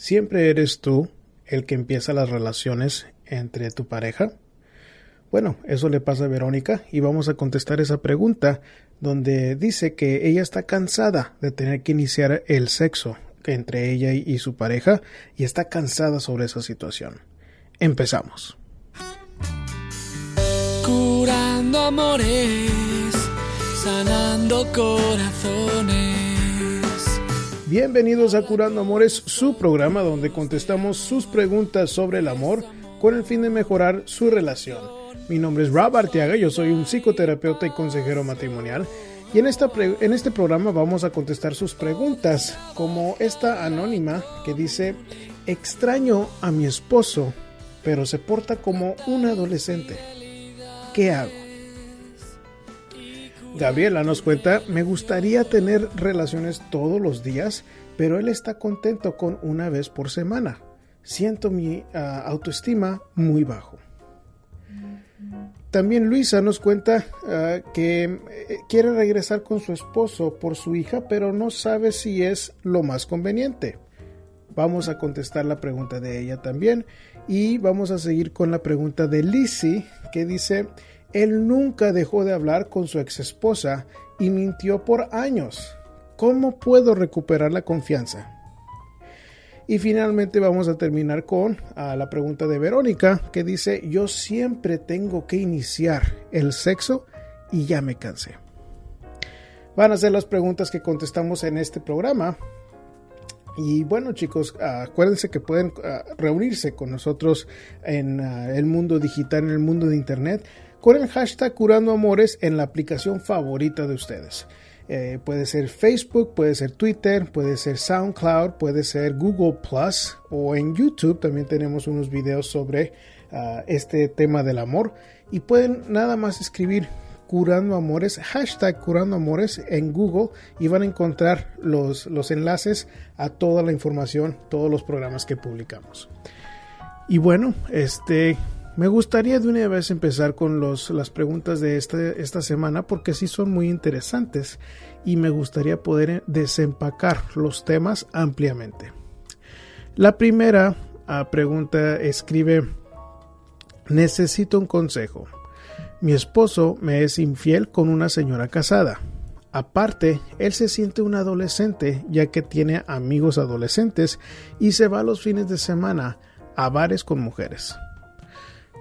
¿Siempre eres tú el que empieza las relaciones entre tu pareja? Bueno, eso le pasa a Verónica y vamos a contestar esa pregunta donde dice que ella está cansada de tener que iniciar el sexo entre ella y su pareja y está cansada sobre esa situación. Empezamos. Curando amores, sanando corazones. Bienvenidos a Curando Amores, su programa donde contestamos sus preguntas sobre el amor con el fin de mejorar su relación. Mi nombre es Rob Arteaga, yo soy un psicoterapeuta y consejero matrimonial. Y en, esta en este programa vamos a contestar sus preguntas, como esta anónima que dice, extraño a mi esposo, pero se porta como un adolescente. ¿Qué hago? Gabriela nos cuenta, me gustaría tener relaciones todos los días, pero él está contento con una vez por semana. Siento mi ah, autoestima muy bajo. También Luisa nos cuenta ah, que eh, quiere regresar con su esposo por su hija, pero no sabe si es lo más conveniente. Vamos a contestar la pregunta de ella también y vamos a seguir con la pregunta de Lizzie que dice, él nunca dejó de hablar con su ex esposa y mintió por años. ¿Cómo puedo recuperar la confianza? Y finalmente vamos a terminar con la pregunta de Verónica que dice, yo siempre tengo que iniciar el sexo y ya me cansé. Van a ser las preguntas que contestamos en este programa. Y bueno chicos, acuérdense que pueden reunirse con nosotros en el mundo digital, en el mundo de Internet con el hashtag Curando Amores en la aplicación favorita de ustedes. Eh, puede ser Facebook, puede ser Twitter, puede ser SoundCloud, puede ser Google Plus o en YouTube también tenemos unos videos sobre ah, este tema del amor y pueden nada más escribir Curando Amores, hashtag Curando Amores en Google y van a encontrar los, los enlaces a toda la información, todos los programas que publicamos. Y bueno, este me gustaría de una vez empezar con los, las preguntas de este, esta semana porque sí son muy interesantes y me gustaría poder desempacar los temas ampliamente. La primera ah, pregunta escribe, necesito un consejo. Mi esposo me es infiel con una señora casada. Aparte, él se siente un adolescente ya que tiene amigos adolescentes y se va los fines de semana a bares con mujeres.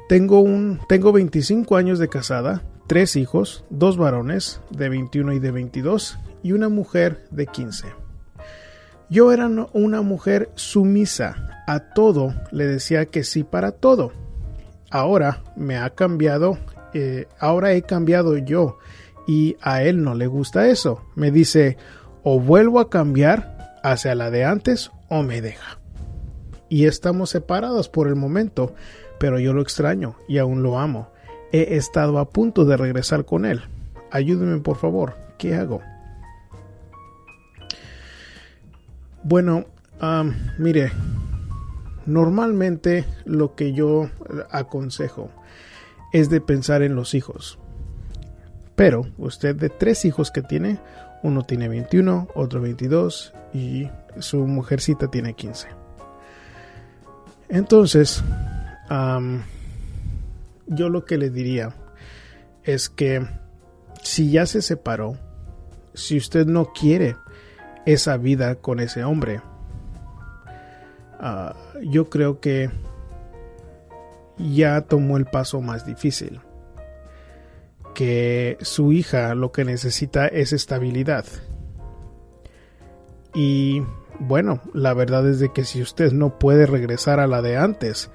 Tengo, un, tengo 25 años de casada, tres hijos, dos varones de 21 y de 22 y una mujer de 15. Yo era una mujer sumisa, a todo le decía que sí para todo. Ahora me ha cambiado, eh, ahora he cambiado yo y a él no le gusta eso. Me dice o vuelvo a cambiar hacia la de antes o me deja. Y estamos separados por el momento, pero yo lo extraño y aún lo amo. He estado a punto de regresar con él. Ayúdeme por favor. ¿Qué hago? Bueno, mire, normalmente lo que yo aconsejo es de pensar en los hijos. Pero usted de tres hijos que tiene, uno tiene 21, otro 22 y su mujercita tiene 15. Entonces, yo lo que le diría es que si ya se separó, si usted no quiere esa vida con ese hombre, ah, yo creo que ya tomó el paso más difícil. Que su hija lo que necesita es estabilidad. Y bueno, la verdad es de que si usted no puede regresar a la de antes,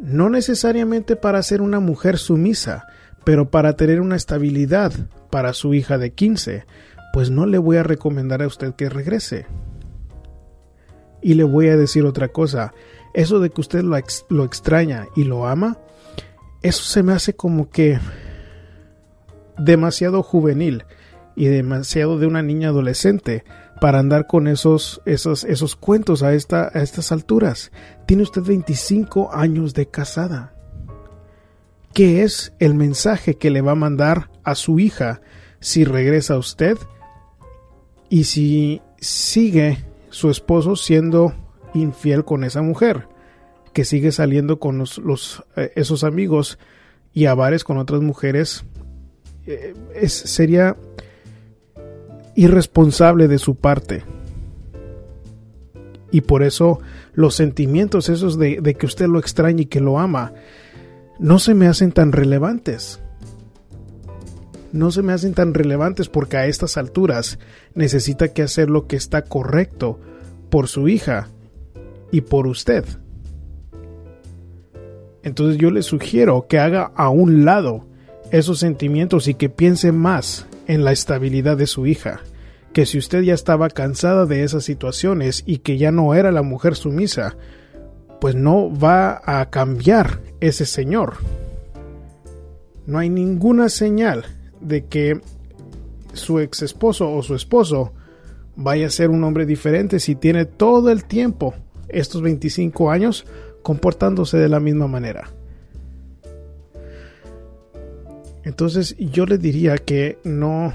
no necesariamente para ser una mujer sumisa, pero para tener una estabilidad para su hija de 15, pues no le voy a recomendar a usted que regrese. Y le voy a decir otra cosa, eso de que usted lo, lo extraña y lo ama, eso se me hace como que demasiado juvenil y demasiado de una niña adolescente para andar con esos, esos, esos cuentos a, esta, a estas alturas. Tiene usted 25 años de casada. ¿Qué es el mensaje que le va a mandar a su hija si regresa usted? Y si sigue su esposo siendo infiel con esa mujer, que sigue saliendo con los, eh, esos amigos y a con otras mujeres, eh, es, sería irresponsable de su parte. Y por eso los sentimientos esos de, que usted lo extraña y que lo ama, no se me hacen tan relevantes no se me hacen tan relevantes porque a estas alturas necesita que hacer lo que está correcto por su hija y por usted. Entonces yo le sugiero que haga a un lado esos sentimientos y que piense más en la estabilidad de su hija. Que si usted ya estaba cansada de esas situaciones y que ya no era la mujer sumisa, pues no va a cambiar ese señor. No hay ninguna señal de que su ex esposo o su esposo vaya a ser un hombre diferente si tiene todo el tiempo, estos 25 años, comportándose de la misma manera. Entonces yo le diría que no,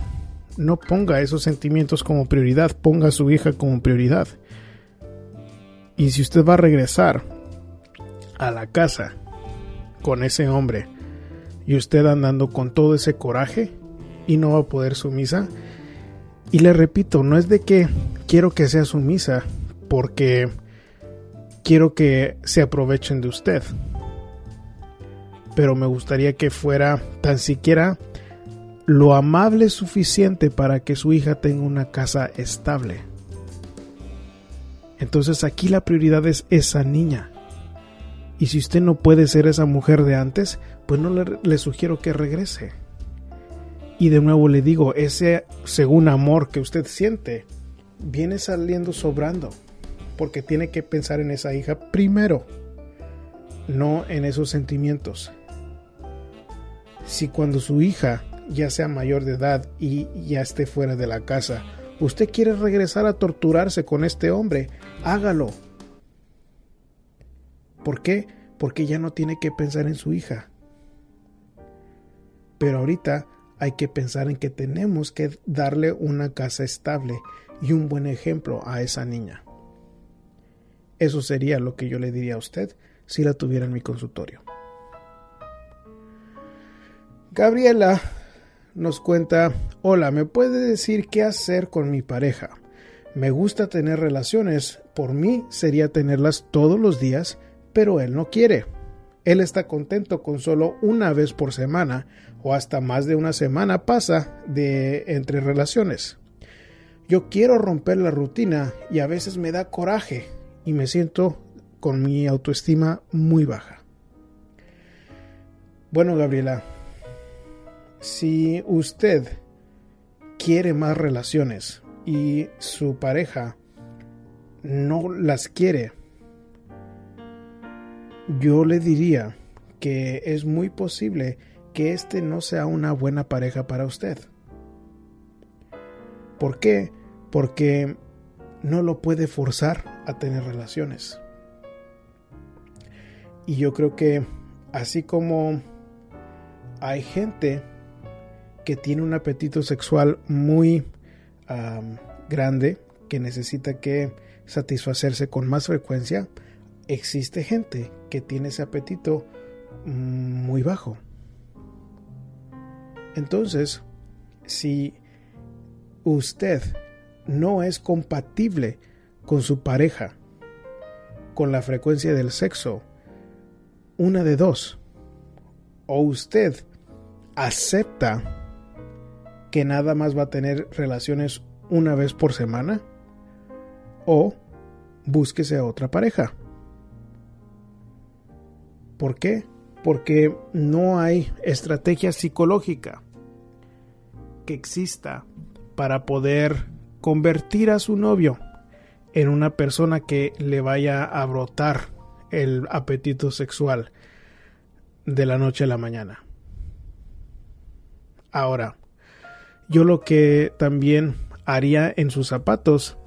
no ponga esos sentimientos como prioridad, ponga a su hija como prioridad. Y si usted va a regresar a la casa con ese hombre y usted andando con todo ese coraje y no va a poder sumisa. Y le repito, no es de que quiero que sea sumisa porque quiero que se aprovechen de usted. Pero me gustaría que fuera tan siquiera lo amable suficiente para que su hija tenga una casa estable. Entonces aquí la prioridad es esa niña. Y si usted no puede ser esa mujer de antes, pues no le, sugiero que regrese. Y de nuevo le digo, ese según amor que usted siente viene saliendo sobrando, porque tiene que pensar en esa hija primero, no en esos sentimientos. Si cuando su hija ya sea mayor de edad y ya esté fuera de la casa, usted quiere regresar a torturarse con este hombre, hágalo. ¿Por qué? Porque ya no tiene que pensar en su hija. Pero ahorita hay que pensar en que tenemos que darle una casa estable y un buen ejemplo a esa niña. Eso sería lo que yo le diría a usted si la tuviera en mi consultorio. Gabriela nos cuenta, hola, ¿me puede decir qué hacer con mi pareja? Me gusta tener relaciones, por mí sería tenerlas todos los días, pero él no quiere. Él está contento con solo una vez por semana o hasta más de una semana pasa de entre relaciones. Yo quiero romper la rutina y a veces me da coraje y me siento con mi autoestima muy baja. Bueno, Gabriela, si usted quiere más relaciones y su pareja no las quiere, yo le diría que es muy posible que este no sea una buena pareja para usted. ¿Por qué? Porque no lo puede forzar a tener relaciones. Y yo creo que así como hay gente que tiene un apetito sexual muy grande, que necesita que satisfacerse con más frecuencia, existe gente que tiene ese apetito muy bajo. Entonces, si usted no es compatible con su pareja, con la frecuencia del sexo, una de dos, o usted acepta que nada más va a tener relaciones una vez por semana, o búsquese a otra pareja. ¿Por qué? Porque no hay estrategia psicológica que exista para poder convertir a su novio en una persona que le vaya a brotar el apetito sexual de la noche a la mañana. Ahora, yo lo que también haría en sus zapatos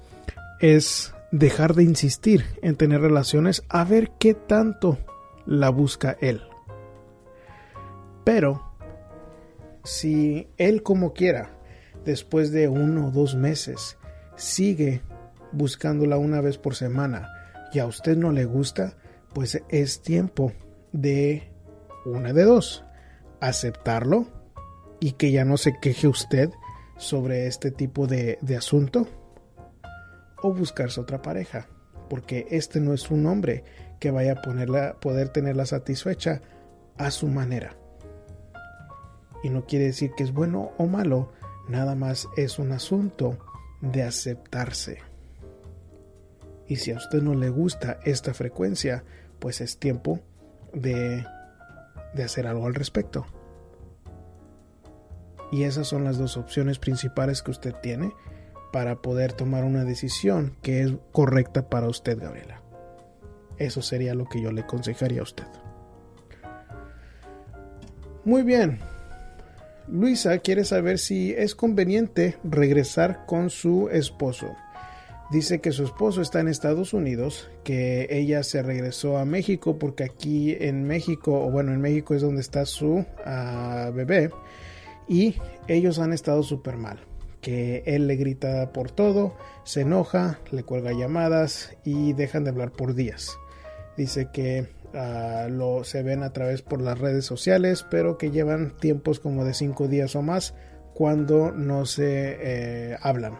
es dejar de insistir en tener relaciones a ver qué tanto la busca él. Pero si él como quiera, después de uno o dos meses, sigue buscándola una vez por semana y a usted no le gusta, pues es tiempo de una de dos, aceptarlo y que ya no se queje usted sobre este tipo de, de asunto o buscarse otra pareja, porque este no es un hombre que vaya a ponerla, poder tenerla satisfecha a su manera. Y no quiere decir que es bueno o malo, nada más es un asunto de aceptarse. Y si a usted no le gusta esta frecuencia, pues es tiempo de, de hacer algo al respecto. Y esas son las dos opciones principales que usted tiene para poder tomar una decisión que es correcta para usted, Gabriela. Eso sería lo que yo le aconsejaría a usted. Muy bien. Luisa quiere saber si es conveniente regresar con su esposo. Dice que su esposo está en Estados Unidos, que ella se regresó a México porque aquí en México, o bueno, en México es donde está su uh, bebé, y ellos han estado súper mal. Que él le grita por todo, se enoja, le cuelga llamadas y dejan de hablar por días. Dice que uh, lo se ven a través por las redes sociales, pero que llevan tiempos como de cinco días o más cuando no se eh, hablan.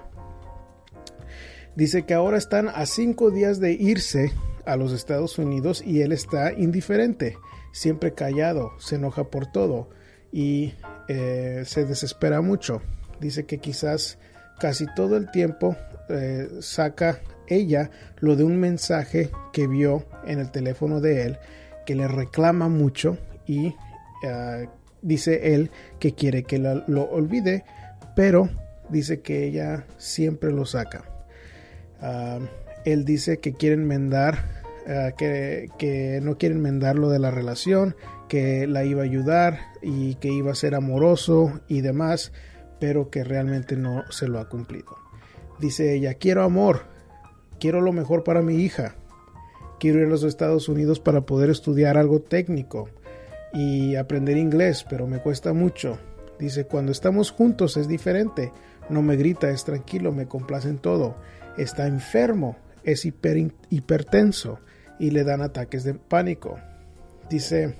Dice que ahora están a cinco días de irse a los Estados Unidos y él está indiferente, siempre callado, se enoja por todo y eh, se desespera mucho. Dice que quizás casi todo el tiempo eh, saca ella lo de un mensaje que vio en el teléfono de él que le reclama mucho y uh, dice él que quiere que lo olvide, pero dice que ella siempre lo saca. Uh, él dice que quieren enmendar, uh, que, que, no quieren enmendar lo de la relación, que la iba a ayudar y que iba a ser amoroso y demás, pero que realmente no se lo ha cumplido. Dice ella, quiero amor, quiero lo mejor para mi hija, quiero ir a los Estados Unidos para poder estudiar algo técnico y aprender inglés, pero me cuesta mucho. Dice, cuando estamos juntos es diferente, no me grita, es tranquilo, me complace en todo. Está enfermo, es hiper, hipertenso y le dan ataques de pánico. Dice,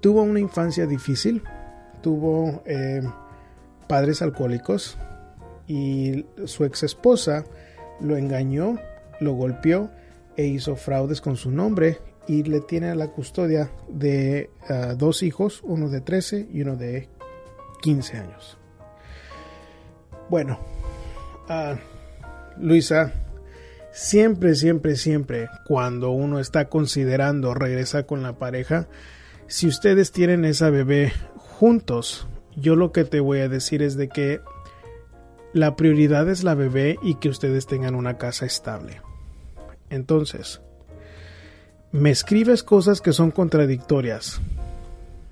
tuvo una infancia difícil, tuvo eh, padres alcohólicos y su ex esposa lo engañó, lo golpeó e hizo fraudes con su nombre y le tiene la custodia de uh, dos hijos, uno de 13 y uno de 15 años. Bueno, uh, Luisa, siempre, siempre, siempre, cuando uno está considerando regresar con la pareja, si ustedes tienen esa bebé juntos, yo lo que te voy a decir es de que la prioridad es la bebé y que ustedes tengan una casa estable. Entonces, me escribes cosas que son contradictorias.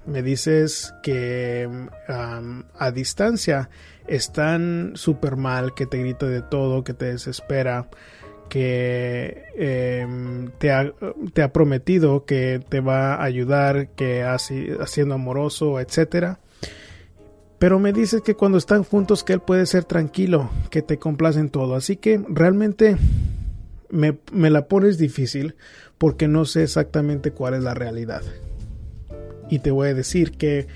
Me dices que a distancia están súper mal, que te grita de todo, que te desespera, que eh, te, ha, te, ha, prometido que te va a ayudar, que así, haciendo amoroso, etcétera. Pero me dices que cuando están juntos que él puede ser tranquilo, que te complace en todo. Así que realmente me, me la pones difícil porque no sé exactamente cuál es la realidad. Y te voy a decir que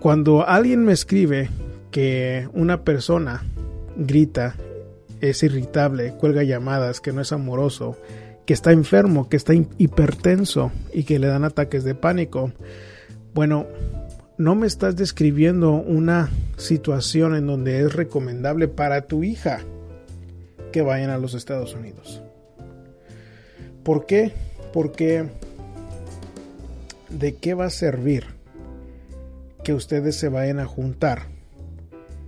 cuando alguien me escribe que una persona grita, es irritable, cuelga llamadas, que no es amoroso, que está enfermo, que está hipertenso y que le dan ataques de pánico, bueno, no me estás describiendo una situación en donde es recomendable para tu hija que vayan a los Estados Unidos. ¿Por qué? Porque ¿de qué va a servir que ustedes se vayan a juntar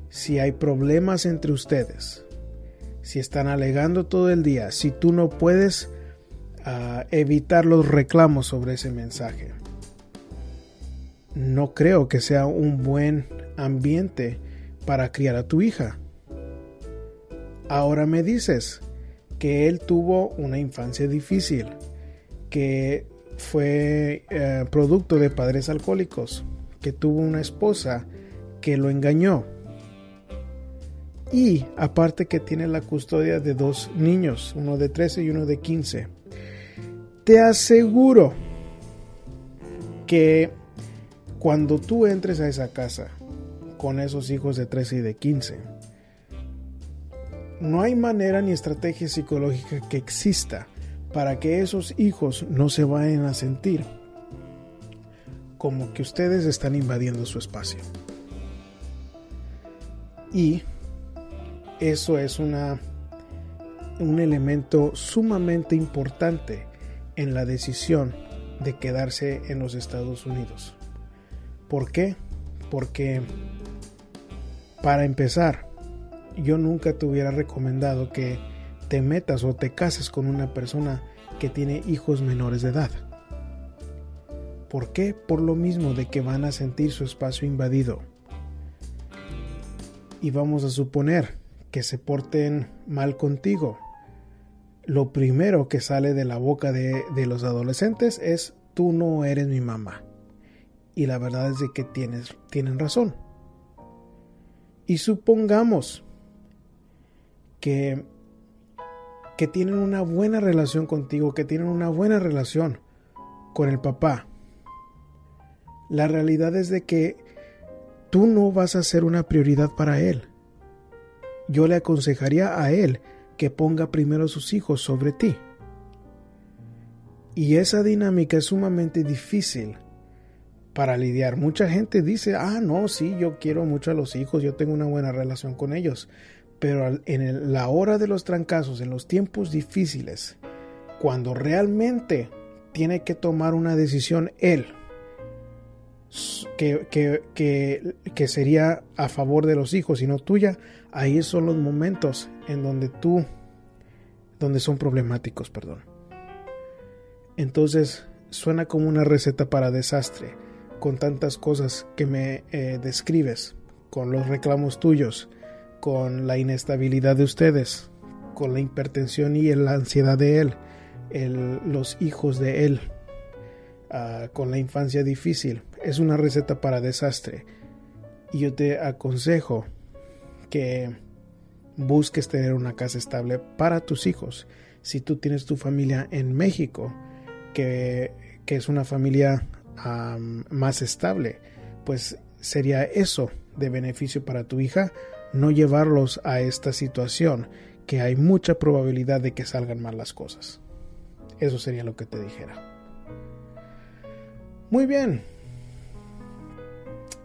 si hay problemas entre ustedes? Si están alegando todo el día, si tú no puedes uh, evitar los reclamos sobre ese mensaje no creo que sea un buen ambiente para criar a tu hija. Ahora me dices que él tuvo una infancia difícil, que fue eh, producto de padres alcohólicos, que tuvo una esposa que lo engañó. Y aparte que tiene la custodia de dos niños, uno de 13 y uno de 15. Te aseguro que cuando tú entres a esa casa con esos hijos de 13 y de 15, no hay manera ni estrategia psicológica que exista para que esos hijos no se vayan a sentir como que ustedes están invadiendo su espacio. Y eso es una, un elemento sumamente importante en la decisión de quedarse en los Estados Unidos. ¿Por qué? Porque para empezar, yo nunca te hubiera recomendado que te metas o te cases con una persona que tiene hijos menores de edad. ¿Por qué? Por lo mismo de que van a sentir su espacio invadido. Y vamos a suponer que se porten mal contigo. Lo primero que sale de la boca de, los adolescentes es tú no eres mi mamá. Y la verdad es de que tienes, tienen razón. Y supongamos que, que tienen una buena relación contigo, que tienen una buena relación con el papá. La realidad es de que tú no vas a ser una prioridad para él. Yo le aconsejaría a él que ponga primero a sus hijos sobre ti. Y esa dinámica es sumamente difícil para lidiar. Mucha gente dice, ah, no, sí, yo quiero mucho a los hijos, yo tengo una buena relación con ellos pero en la hora de los trancazos, en los tiempos difíciles, cuando realmente tiene que tomar una decisión él, que, que, sería a favor de los hijos y no tuya, ahí son los momentos en donde tú, donde son problemáticos, perdón. Entonces suena como una receta para desastre, con tantas cosas que me eh, describes, con los reclamos tuyos, con la inestabilidad de ustedes, con la hipertensión y la ansiedad de él, los hijos de él, ah, con la infancia difícil. Es una receta para desastre. Y yo te aconsejo que busques tener una casa estable para tus hijos. Si tú tienes tu familia en México, que, es una familia más estable, pues sería eso de beneficio para tu hija no llevarlos a esta situación que hay mucha probabilidad de que salgan mal las cosas. Eso sería lo que te dijera. Muy bien.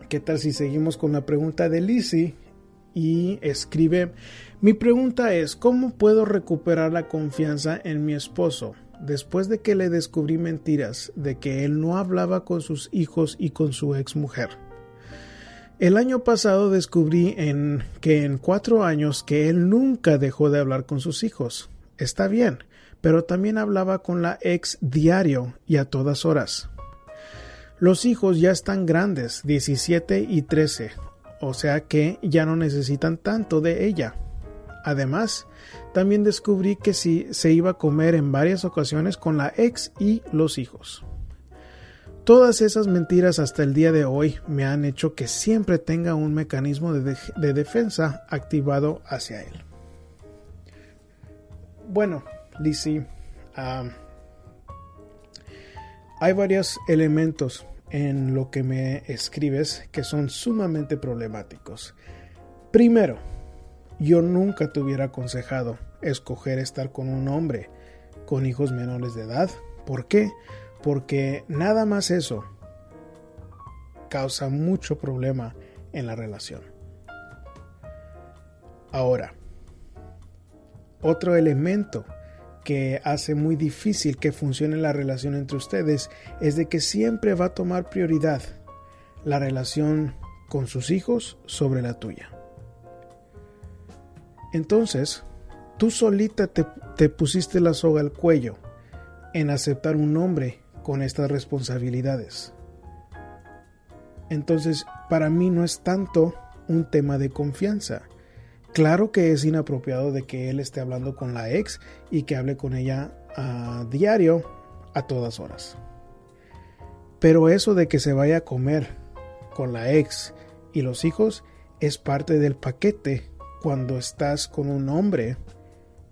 ¿Qué tal si seguimos con la pregunta de Lizzie? Y escribe, mi pregunta es, ¿cómo puedo recuperar la confianza en mi esposo después de que le descubrí mentiras de que él no hablaba con sus hijos y con su ex mujer? El año pasado descubrí en que en cuatro años que él nunca dejó de hablar con sus hijos. Está bien, pero también hablaba con la ex diario y a todas horas. Los hijos ya están grandes, 17 y 13, o sea que ya no necesitan tanto de ella. Además, también descubrí que si se iba a comer en varias ocasiones con la ex y los hijos. Todas esas mentiras hasta el día de hoy me han hecho que siempre tenga un mecanismo de, defensa activado hacia él. Bueno, Lizzie, hay varios elementos en lo que me escribes que son sumamente problemáticos. Primero, yo nunca te hubiera aconsejado escoger estar con un hombre con hijos menores de edad. ¿Por qué? porque nada más eso causa mucho problema en la relación. Ahora, otro elemento que hace muy difícil que funcione la relación entre ustedes es de que siempre va a tomar prioridad la relación con sus hijos sobre la tuya. Entonces, tú solita te, te pusiste la soga al cuello en aceptar un hombre con estas responsabilidades. Entonces, para mí no es tanto un tema de confianza. Claro que es inapropiado de que él esté hablando con la ex y que hable con ella a diario, a todas horas. Pero eso de que se vaya a comer con la ex y los hijos es parte del paquete cuando estás con un hombre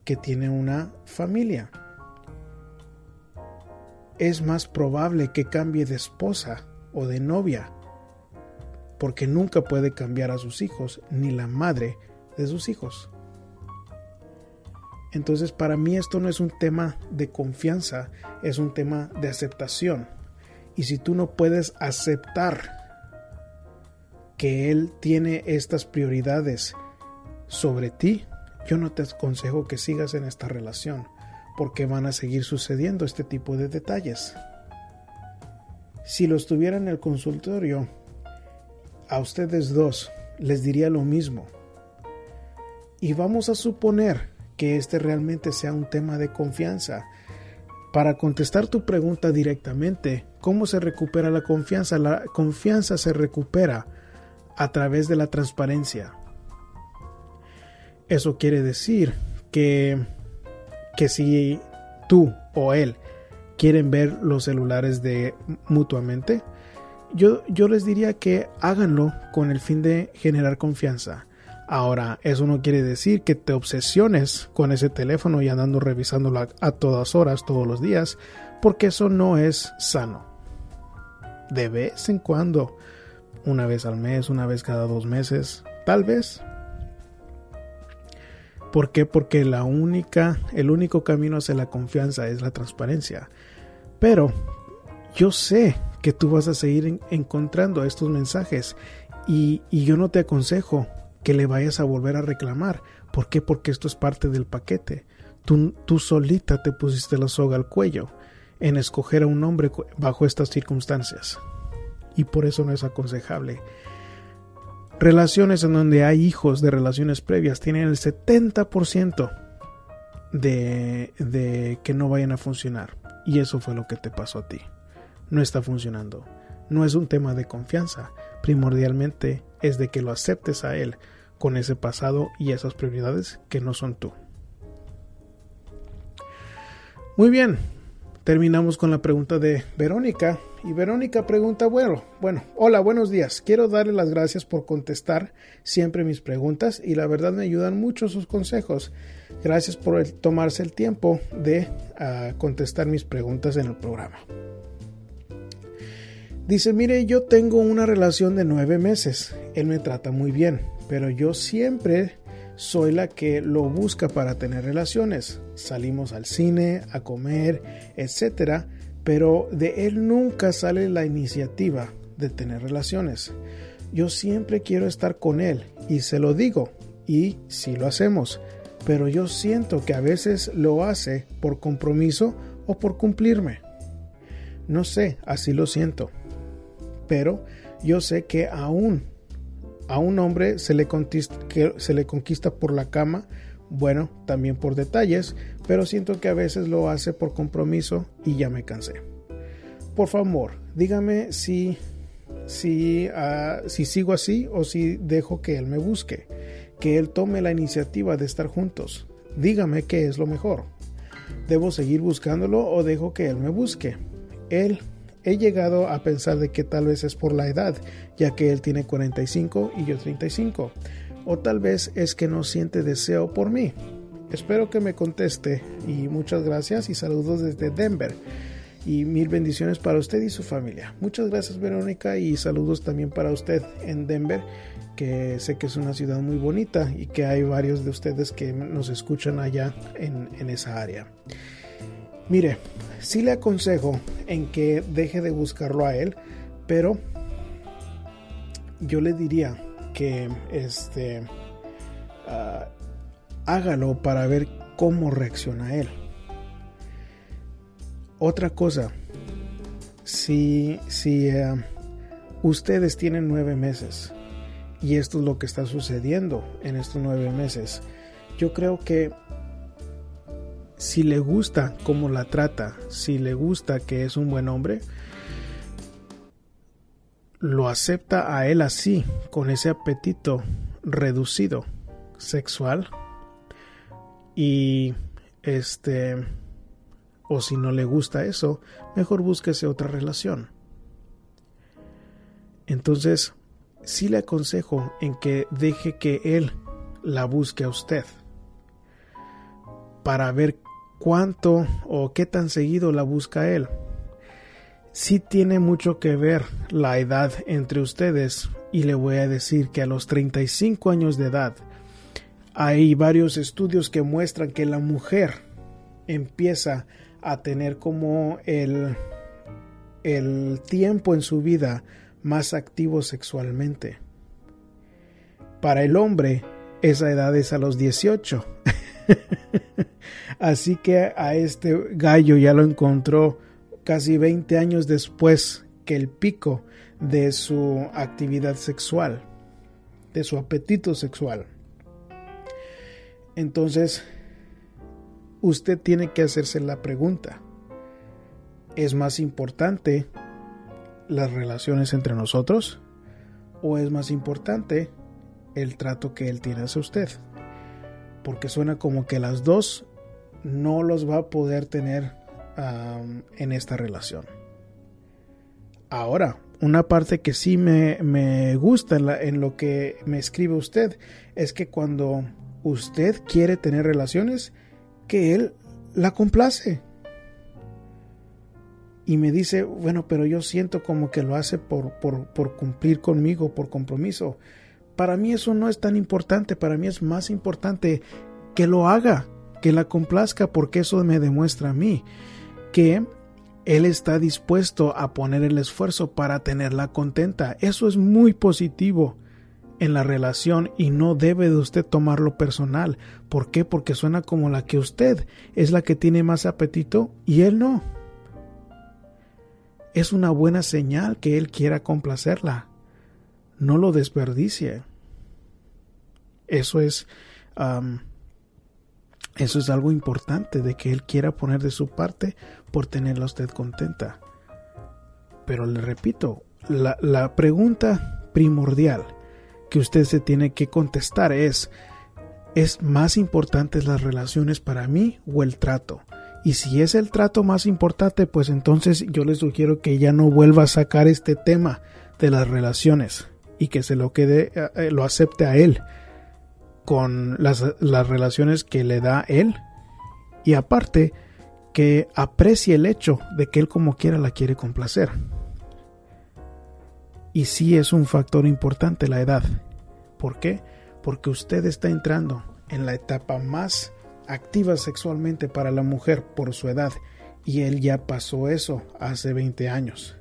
que tiene una familia. Es más probable que cambie de esposa o de novia, porque nunca puede cambiar a sus hijos ni la madre de sus hijos. Entonces para mí esto no es un tema de confianza, es un tema de aceptación. Y si tú no puedes aceptar que Él tiene estas prioridades sobre ti, yo no te aconsejo que sigas en esta relación, porque van a seguir sucediendo este tipo de detalles. Si lo estuviera en el consultorio, a ustedes dos les diría lo mismo. Y vamos a suponer que este realmente sea un tema de confianza. Para contestar tu pregunta directamente, ¿cómo se recupera la confianza? La confianza se recupera a través de la transparencia. Eso quiere decir que, que si tú o él quieren ver los celulares de mutuamente, yo, yo les diría que háganlo con el fin de generar confianza. Ahora, eso no quiere decir que te obsesiones con ese teléfono y andando revisándolo a, todas horas, todos los días, porque eso no es sano. De vez en cuando, una vez al mes, una vez cada dos meses, tal vez. ¿Por qué? Porque la única, el único camino hacia la confianza es la transparencia. Pero yo sé que tú vas a seguir encontrando estos mensajes y yo no te aconsejo que le vayas a volver a reclamar. ¿Por qué? Porque esto es parte del paquete. Tú, tú solita te pusiste la soga al cuello en escoger a un hombre bajo estas circunstancias y por eso no es aconsejable. Relaciones en donde hay hijos de relaciones previas tienen el 70% de, de que no vayan a funcionar. Y eso fue lo que te pasó a ti. No está funcionando. No es un tema de confianza. Primordialmente es de que lo aceptes a él con ese pasado y esas prioridades que no son tú. Muy bien, terminamos con la pregunta de Verónica. Y Verónica pregunta, bueno, bueno, hola, buenos días. Quiero darle las gracias por contestar siempre mis preguntas y la verdad me ayudan mucho sus consejos. Gracias por tomarse el tiempo de uh, contestar mis preguntas en el programa. Dice, mire, yo tengo una relación de nueve meses. Él me trata muy bien, pero yo siempre soy la que lo busca para tener relaciones. Salimos al cine, a comer, etcétera, pero de él nunca sale la iniciativa de tener relaciones. Yo siempre quiero estar con él y se lo digo y sí lo hacemos, pero yo siento que a veces lo hace por compromiso o por cumplirme. No sé, así lo siento. Pero yo sé que aún a un hombre se le, conquista, por la cama, bueno, también por detalles, pero siento que a veces lo hace por compromiso y ya me cansé. Por favor, dígame si, si, uh, si sigo así o si dejo que él me busque, que él tome la iniciativa de estar juntos. Dígame qué es lo mejor. ¿Debo seguir buscándolo o dejo que él me busque? Él he llegado a pensar de que tal vez es por la edad, ya que él tiene 45 y yo 35. O tal vez es que no siente deseo por mí. Espero que me conteste y muchas gracias y saludos desde Denver. Y mil bendiciones para usted y su familia. Muchas gracias Verónica y saludos también para usted en Denver, que sé que es una ciudad muy bonita y que hay varios de ustedes que nos escuchan allá en, en esa área. Mire, sí le aconsejo en que deje de buscarlo a él, pero yo le diría que este uh, hágalo para ver cómo reacciona él. Otra cosa, si, si uh, ustedes tienen nueve meses y esto es lo que está sucediendo en estos nueve meses, yo creo que si le gusta cómo la trata, si le gusta que es un buen hombre, lo acepta a él así, con ese apetito reducido sexual y este o si no le gusta eso, mejor búsquese otra relación. Entonces, sí le aconsejo en que deje que él la busque a usted para ver cuánto o qué tan seguido la busca él. Sí tiene mucho que ver la edad entre ustedes y le voy a decir que a los 35 años de edad hay varios estudios que muestran que la mujer empieza a tener como el, el tiempo en su vida más activo sexualmente. Para el hombre, esa edad es a los 18. Así que a este gallo ya lo encontró casi 20 años después que el pico de su actividad sexual, de su apetito sexual. Entonces, usted tiene que hacerse la pregunta, ¿es más importante las relaciones entre nosotros o es más importante el trato que él tiene hacia usted? Porque suena como que las dos no los va a poder tener en esta relación. Ahora, una parte que sí me, me gusta en, en, lo que me escribe usted es que cuando usted quiere tener relaciones, que él la complace. Y me dice, bueno, pero yo siento como que lo hace por, por, por cumplir conmigo, por compromiso. Para mí eso no es tan importante, para mí es más importante que lo haga, que la complazca, porque eso me demuestra a mí que él está dispuesto a poner el esfuerzo para tenerla contenta. Eso es muy positivo en la relación y no debe de usted tomarlo personal. ¿Por qué? Porque suena como la que usted es la que tiene más apetito y él no. Es una buena señal que él quiera complacerla. No lo desperdicie. Eso es eso es algo importante de que él quiera poner de su parte por tenerla usted contenta. Pero le repito, la, la pregunta primordial que usted se tiene que contestar es, ¿es más importante las relaciones para mí o el trato? Y si es el trato más importante, pues entonces yo le sugiero que ya no vuelva a sacar este tema de las relaciones y que se lo quede, eh, lo acepte a él con las, las relaciones que le da él y aparte que aprecie el hecho de que él como quiera la quiere complacer. Y sí es un factor importante la edad. ¿Por qué? Porque usted está entrando en la etapa más activa sexualmente para la mujer por su edad y él ya pasó eso hace 20 años.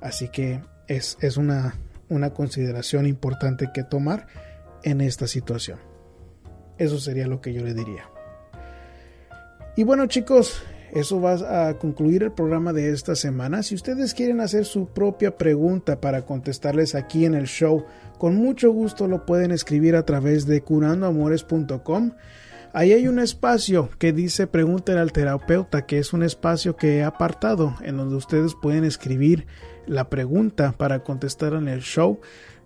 Así que es, es una, una consideración importante que tomar en esta situación. Eso sería lo que yo le diría. Y bueno chicos, eso va a concluir el programa de esta semana. Si ustedes quieren hacer su propia pregunta para contestarles aquí en el show, con mucho gusto lo pueden escribir a través de curandoamores.com. Ahí hay un espacio que dice Pregúntenle al terapeuta, que es un espacio que he apartado en donde ustedes pueden escribir la pregunta para contestar en el show.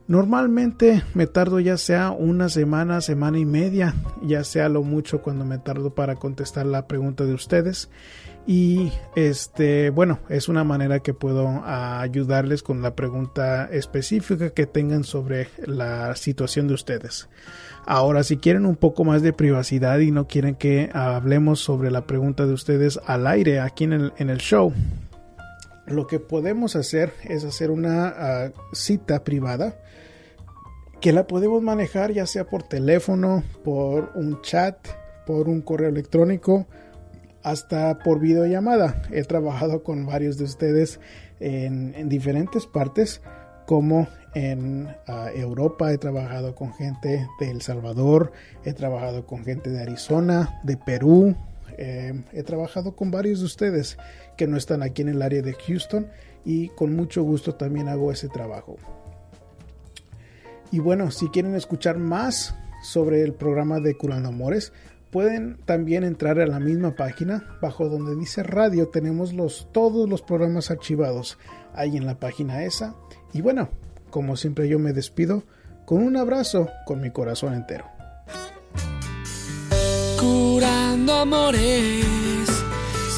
Normalmente me tardo ya sea una semana, semana y media, ya sea lo mucho cuando me tardo para contestar la pregunta de ustedes. Y este, bueno, es una manera que puedo ayudarles con la pregunta específica que tengan sobre la situación de ustedes. Ahora, si quieren un poco más de privacidad y no quieren que hablemos sobre la pregunta de ustedes al aire aquí en el, en el show, lo que podemos hacer es hacer una ah, cita privada que la podemos manejar ya sea por teléfono, por un chat, por un correo electrónico, hasta por videollamada. He trabajado con varios de ustedes en, diferentes partes, como en ah, Europa, he trabajado con gente de El Salvador, he trabajado con gente de Arizona, de Perú, eh, he trabajado con varios de ustedes que no están aquí en el área de Houston y con mucho gusto también hago ese trabajo. Y bueno, si quieren escuchar más sobre el programa de Curando Amores, pueden también entrar a la misma página, bajo donde dice radio, tenemos los, todos los programas archivados ahí en la página esa. Y bueno, como siempre yo me despido con un abrazo con mi corazón entero. Curando amores,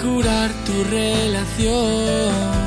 curar tu relación.